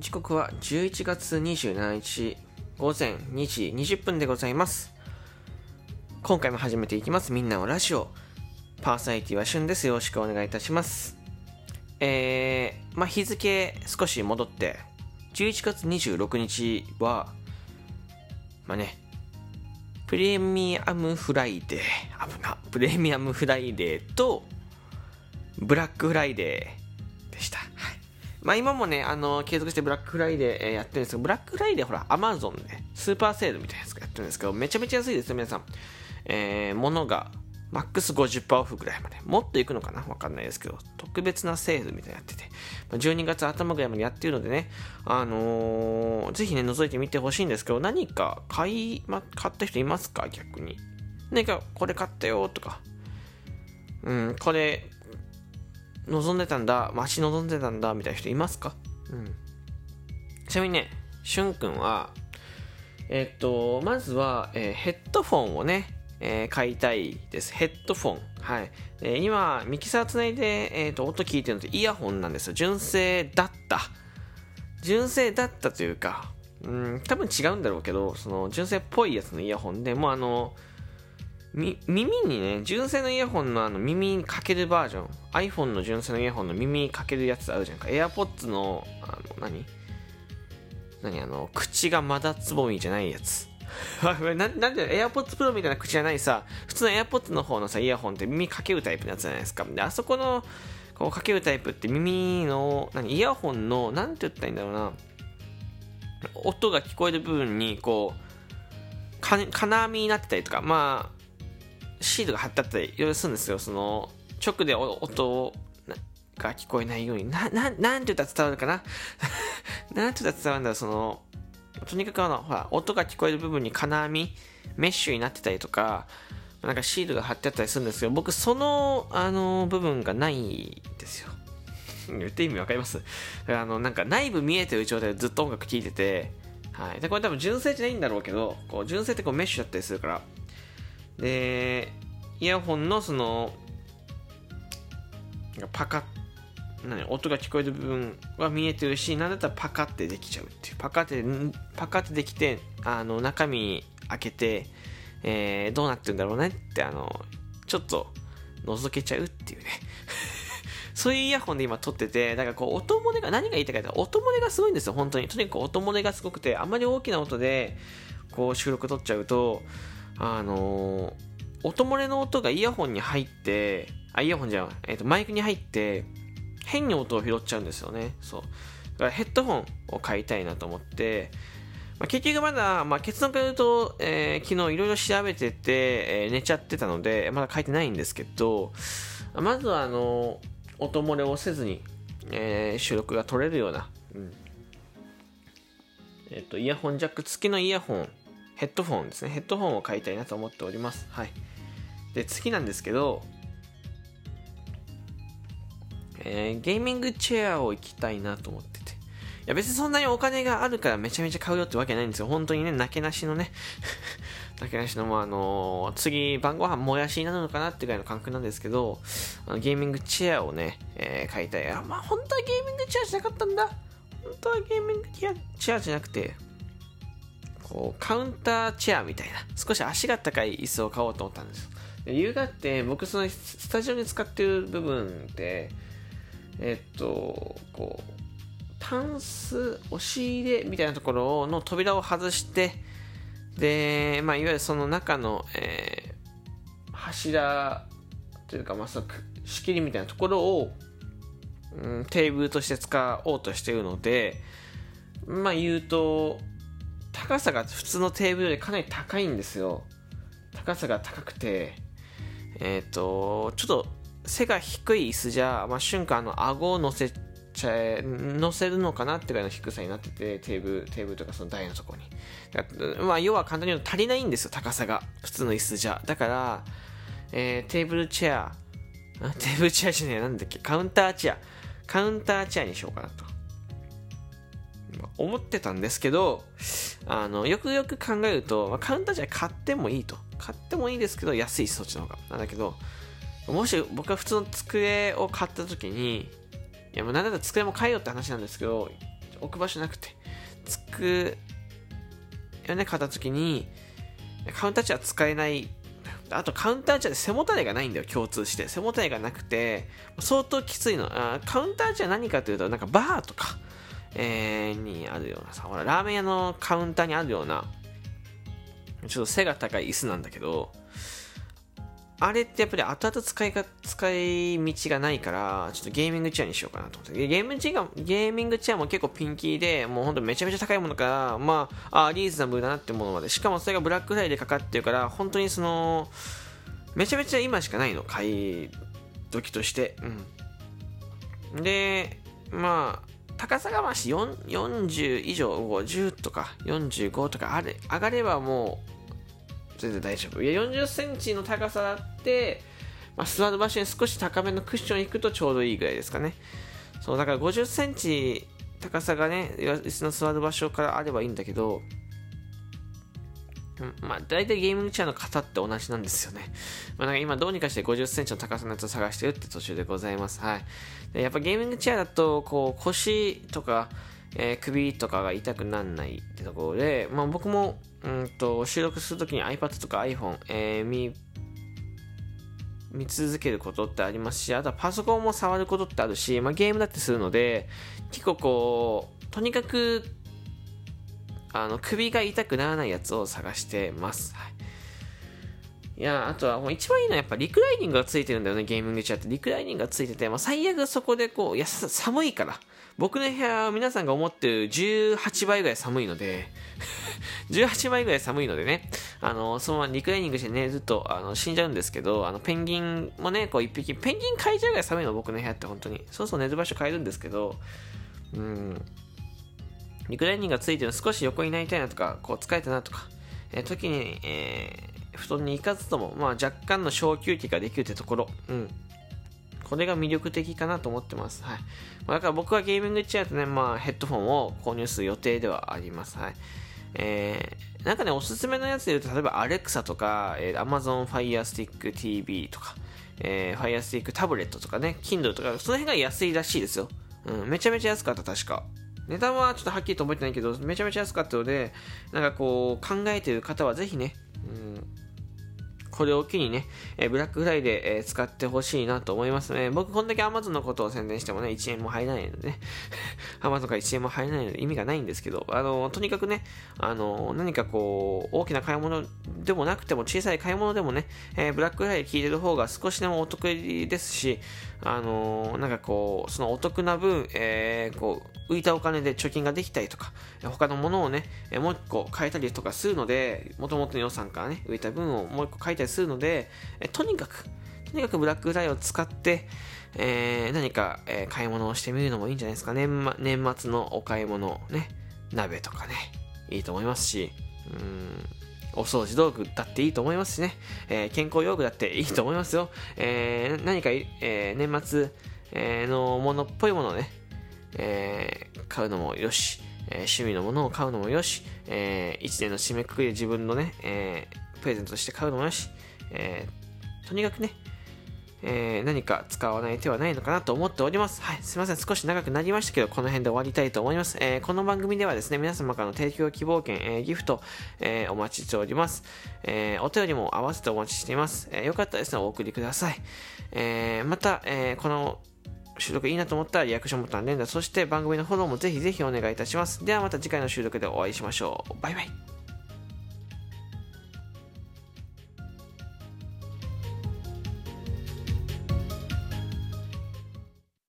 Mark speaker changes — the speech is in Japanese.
Speaker 1: 時刻は11月27日午前2時20分でございます。今回も始めていきます。みんなのラジオ。パーソナリティはしゅんです。よろしくお願いいたします。えー、まあ日付少し戻って11月26日はまあねプレミアムフライデー。危な。プレミアムフライデーとブラックフライデー。まあ今もね、あの、継続してブラックフライデーやってるんですけど、ブラックフライデーほら、アマゾンで、スーパーセールみたいなやつやってるんですけど、めちゃめちゃ安いですよ、皆さん。えー、物が、マックス50%オフぐらいまで。もっといくのかな？わかんないですけど、特別なセールみたいなやってて、12月頭ぐらいまでやってるのでね、あのー、ぜひね、覗いてみてほしいんですけど、何か買い、ま、買った人いますか？逆に。何か、これ買ったよとか、うん、これ、望んでたんだ、待ち望んでたんだ、みたいな人いますか？うん。ちなみにね、しゅんくんは、えっと、まずは、えー、ヘッドフォンをね、えー、買いたいです。ヘッドフォン。はい。えー、今、ミキサーつないで、えっ、と、音聞いてるのってイヤホンなんですよ。純正だった。純正だったというか、うん、多分違うんだろうけど、その、純正っぽいやつのイヤホンで、もうあの、耳にね、純正のイヤホンのあの耳にかけるバージョン、iPhone の純正のイヤホンの耳にかけるやつあるじゃんか。AirPods の、あの、何？何？あの、口がまだつぼみじゃないやつ。ななんで AirPods Pro みたいな口じゃないさ、普通の AirPods の方のさ、イヤホンって耳かけるタイプのやつじゃないですか。で、あそこの、こうかけるタイプって耳の、何、イヤホンの、なんて言ったらいいんだろうな、音が聞こえる部分に、こう、金網になってたりとか、まあ、シールが貼ってあったりいろいろするんですよ。その、直で音が聞こえないように。な、な、なんて言ったら伝わるかな？なんて言ったら伝わるんだろう、その、とにかくあの、ほら、音が聞こえる部分に金網、メッシュになってたりとか、なんかシールが貼ってあったりするんですけど、僕その、あの、部分がないですよ。言って意味わかります？あの、なんか内部見えてる状態でずっと音楽聴いてて、はい。で、これ多分純正じゃないんだろうけど、こう、純正ってこうメッシュだったりするから、で、イヤホンのその、パカッ、何、音が聞こえる部分は見えてるし、なんだったらパカってできちゃうっていう。パカって、パカってできて、あの、中身開けて、えー、どうなってるんだろうねって、あの、ちょっと覗けちゃうっていうね。そういうイヤホンで今撮ってて、だからこう音漏れが、何が言いたいかって音漏れがすごいんですよ、本当に。とにかく音漏れがすごくて、あんまり大きな音で、こう収録撮っちゃうと、あのー、音漏れの音がイヤホンに入って、あ、イヤホンじゃん、えっ、ー、と、マイクに入って、変に音を拾っちゃうんですよね。そう。だからヘッドホンを買いたいなと思って、まあ、結局まだ、まあ、結論から言うと、えー、昨日いろいろ調べてて、えー、寝ちゃってたので、まだ書いてないんですけど、まずはあの、音漏れをせずに、えー、収録が取れるような、うん、えっ、と、イヤホンジャック付きのイヤホンヘッドフォンですね。ヘッドフォンを買いたいなと思っております。はい。で、次なんですけど、えー、ゲーミングチェアを行きたいなと思ってて。いや別にそんなにお金があるからめちゃめちゃ買うよってわけないんですよ。本当にね、なけなしのね、なけなしのもあのー、次晩ご飯もやしになるのかなってぐらいの感覚なんですけど、あのゲーミングチェアをね、えー、買いたい。あ、まあ本当はゲーミングチェアじゃなかったんだ。本当はゲーミングチェアじゃなくて、こうカウンターチェアみたいな少し足が高い椅子を買おうと思ったんです。よ理由があって僕そのスタジオに使ってる部分ってえっとこうタンス押し入れみたいなところの扉を外してで、まあ、いわゆるその中の、えー、柱というか、まあ、その仕切りみたいなところを、うん、テーブルとして使おうとしているのでまあ言うと高さが普通のテーブルよりかなり高いんですよ。高さが高くて。えっ、ー、とちょっと背が低い椅子じゃ、まあ、瞬間の顎を乗せちゃえ乗せるのかなってぐらいの低さになっててテーブルテーブルとかその台のとこにまあ要は簡単に言うと足りないんですよ高さが普通の椅子じゃ。だから、えー、テーブルチェアテーブルチェアじゃねえなんだっけカウンターチェア。カウンターチェアにしようかなと。思ってたんですけど、あの、よくよく考えると、まあ、カウンターじゃ買ってもいいと。買ってもいいですけど、安いそっちの方が。なんだけど、もし僕が普通の机を買った時に、いやもうなんだったら机も買えよって話なんですけど、置く場所なくて、机をね、買った時に、カウンターチェア使えない。あとカウンターチェアで背もたれがないんだよ、共通して。背もたれがなくて、相当きついの。あカウンターチェア何かというと、なんかバーとか、えー、にあるようなさ、ほら、ラーメン屋のカウンターにあるような、ちょっと背が高い椅子なんだけど、あれってやっぱり後々使いが、使い道がないから、ちょっとゲーミングチェアにしようかなと思って。ゲームチェアゲーミングチェアも結構ピンキーで、もうほんとめちゃめちゃ高いものから、まあ、あリーズナブルだなってものまで。しかもそれがブラックフライでかかってるから、本当にその、めちゃめちゃ今しかないの、買い時として。うん。で、まあ、高さがまし40以上50とか45とかあれ上がればもう全然大丈夫。いや40センチの高さだって、まあ、座る場所に少し高めのクッション行くとちょうどいいぐらいですかね。そうだから50センチ高さがね椅子の座る場所からあればいいんだけどまあ、大体ゲーミングチェアの型って同じなんですよね。まあ、なんか今どうにかして50センチの高さのやつを探してるって途中でございます。はい。やっぱゲーミングチェアだと、こう、腰とか、えー、首とかが痛くならないってところで、まあ僕も、うんと、収録するときに iPad とか iPhone、えー、見、見続けることってありますし、あとはパソコンも触ることってあるし、まあゲームだってするので、結構こう、とにかくあの首が痛くならないやつを探してます。はいいや、あとはもう一番いいのはやっぱリクライニングがついてるんだよね、ゲーミングチェアって。リクライニングがついてて、まあ、最悪そこでこう、いや、寒いから。僕の部屋は皆さんが思ってる18倍ぐらい寒いので 18倍ぐらい寒いのでね、あの、そのままリクライニングしてね、ずっとあの死んじゃうんですけど、あの、ペンギンもね、こう一匹、ペンギン飼いちゃうぐらい寒いの、僕の部屋って本当に。そうそう寝る場所変えるんですけど、うん、リクライニングがついてる少し横になりたいなとか、こう疲れたなとか、えー、時に、えー、布団に行かずとも、まあ若干の小休憩ができるってところ、うん。これが魅力的かなと思ってます。はい。だから僕はゲーミングチェアとね、まあヘッドフォンを購入する予定ではあります。はい。えー、なんかね、おすすめのやつで言うと、例えば Alexa とか、えー、Amazon Fire Stick TV とか、えー、Fire Stick タブレットとかね、Kindle とか、その辺が安いらしいですよ。うん、めちゃめちゃ安かった、確か。値段はちょっとはっきりと覚えてないけど、めちゃめちゃ安かったので、なんかこう、考えてる方はぜひね、うん、これを機にね、えブラックフライで、えー、使ってほしいなと思いますね。僕、こんだけ Amazon のことを宣伝してもね、1円も入らないのでね、Amazon から1円も入らないので意味がないんですけど、あの、とにかくね、あの、何かこう、大きな買い物でもなくても、小さい買い物でもね、えー、ブラックフライで聞いてる方が少しでもお得ですし、あの、なんかこう、そのお得な分、えー、こう、浮いたお金で貯金ができたりとか、他のものをね、もう一個変えたりとかするので、もともとの予算からね、浮いた分をもう一個変えたりするので、えとにかく、とにかくブラックフライを使って、えー、何か、えー、買い物をしてみるのもいいんじゃないですか。年年末のお買い物、ね、鍋とかね、いいと思いますし、うん、お掃除道具だっていいと思いますしね、えー、健康用具だっていいと思いますよ。えー、何か、えー、年末、のものっぽいものをね、え、買うのもよし、え、趣味のものを買うのもよし、え、1年の締めくくりで自分のね、え、プレゼントとして買うのもよし、え、とにかくね、えー、何か使わない手はないのかなと思っております。はい、すいません。少し長くなりましたけど、この辺で終わりたいと思います。えー、この番組ではですね、皆様からの提供希望券、えー、ギフト、えお待ちしております。えお便りも合わせてお待ちしています。えよかったですね、お送りください。えまた、えこの収録いいなと思ったらリアクションボタン連打、そして番組のフォローもぜひぜひお願いいたします。ではまた次回の収録でお会いしましょう。バイバイ。